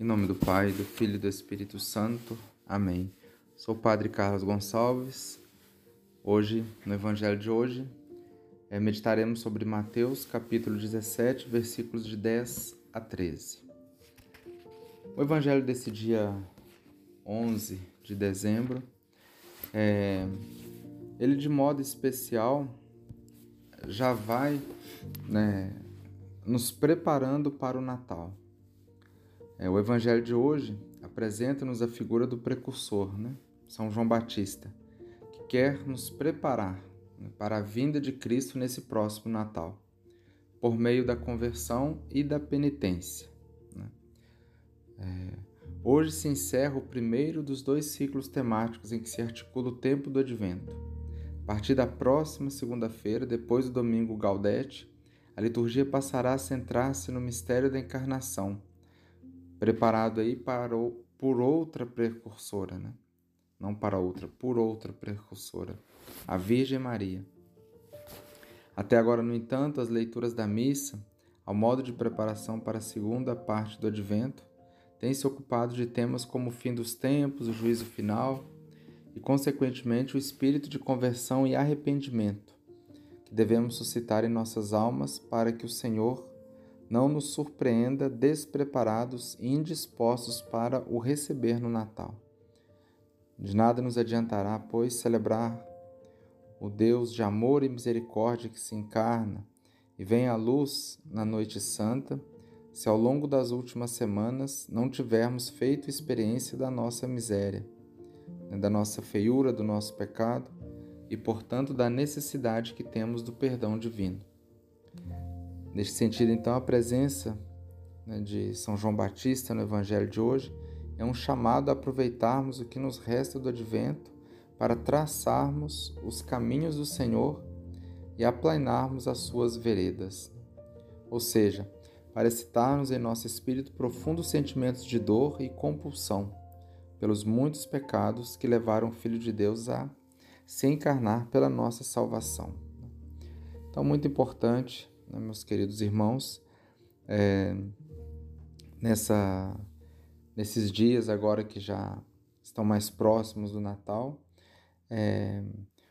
Em nome do Pai, do Filho e do Espírito Santo. Amém. Sou o Padre Carlos Gonçalves. Hoje, no Evangelho de hoje, é, meditaremos sobre Mateus, capítulo 17, versículos de 10 a 13. O Evangelho desse dia 11 de dezembro, é, ele de modo especial já vai né, nos preparando para o Natal. É, o Evangelho de hoje apresenta-nos a figura do precursor, né? São João Batista, que quer nos preparar né, para a vinda de Cristo nesse próximo Natal, por meio da conversão e da penitência. Né? É, hoje se encerra o primeiro dos dois ciclos temáticos em que se articula o tempo do Advento. A partir da próxima segunda-feira, depois do domingo Gaudete, a liturgia passará a centrar-se no mistério da encarnação preparado aí para o, por outra precursora, né? Não para outra, por outra precursora, a Virgem Maria. Até agora, no entanto, as leituras da missa, ao modo de preparação para a segunda parte do advento, têm se ocupado de temas como o fim dos tempos, o juízo final e, consequentemente, o espírito de conversão e arrependimento que devemos suscitar em nossas almas para que o Senhor não nos surpreenda despreparados e indispostos para o receber no Natal. De nada nos adiantará, pois, celebrar o Deus de amor e misericórdia que se encarna e vem à luz na Noite Santa, se ao longo das últimas semanas não tivermos feito experiência da nossa miséria, né, da nossa feiura, do nosso pecado e, portanto, da necessidade que temos do perdão divino. Neste sentido, então, a presença né, de São João Batista no Evangelho de hoje é um chamado a aproveitarmos o que nos resta do advento para traçarmos os caminhos do Senhor e aplanarmos as suas veredas. Ou seja, para excitarmos em nosso espírito profundos sentimentos de dor e compulsão pelos muitos pecados que levaram o Filho de Deus a se encarnar pela nossa salvação. Então, muito importante né, meus queridos irmãos, é, nessa, nesses dias agora que já estão mais próximos do Natal, é,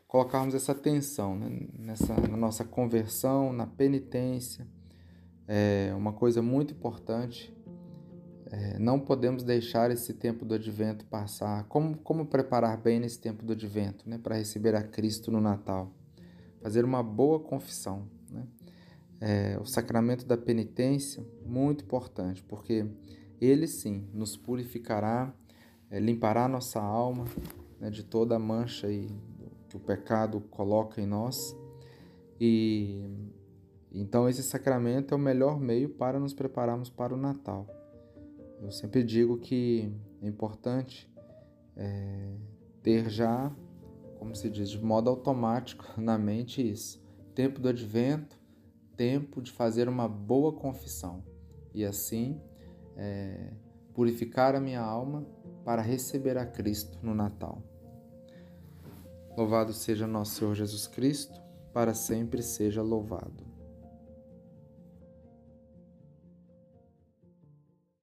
colocarmos essa atenção né, nessa, na nossa conversão, na penitência, é uma coisa muito importante. É, não podemos deixar esse tempo do advento passar. Como, como preparar bem nesse tempo do advento, né, para receber a Cristo no Natal? Fazer uma boa confissão. É, o sacramento da penitência, muito importante, porque ele sim nos purificará, é, limpará nossa alma né, de toda a mancha e, que o pecado coloca em nós. E então esse sacramento é o melhor meio para nos prepararmos para o Natal. Eu sempre digo que é importante é, ter já, como se diz, de modo automático na mente isso. Tempo do advento, tempo de fazer uma boa confissão e assim é, purificar a minha alma para receber a Cristo no Natal. Louvado seja nosso Senhor Jesus Cristo, para sempre seja louvado.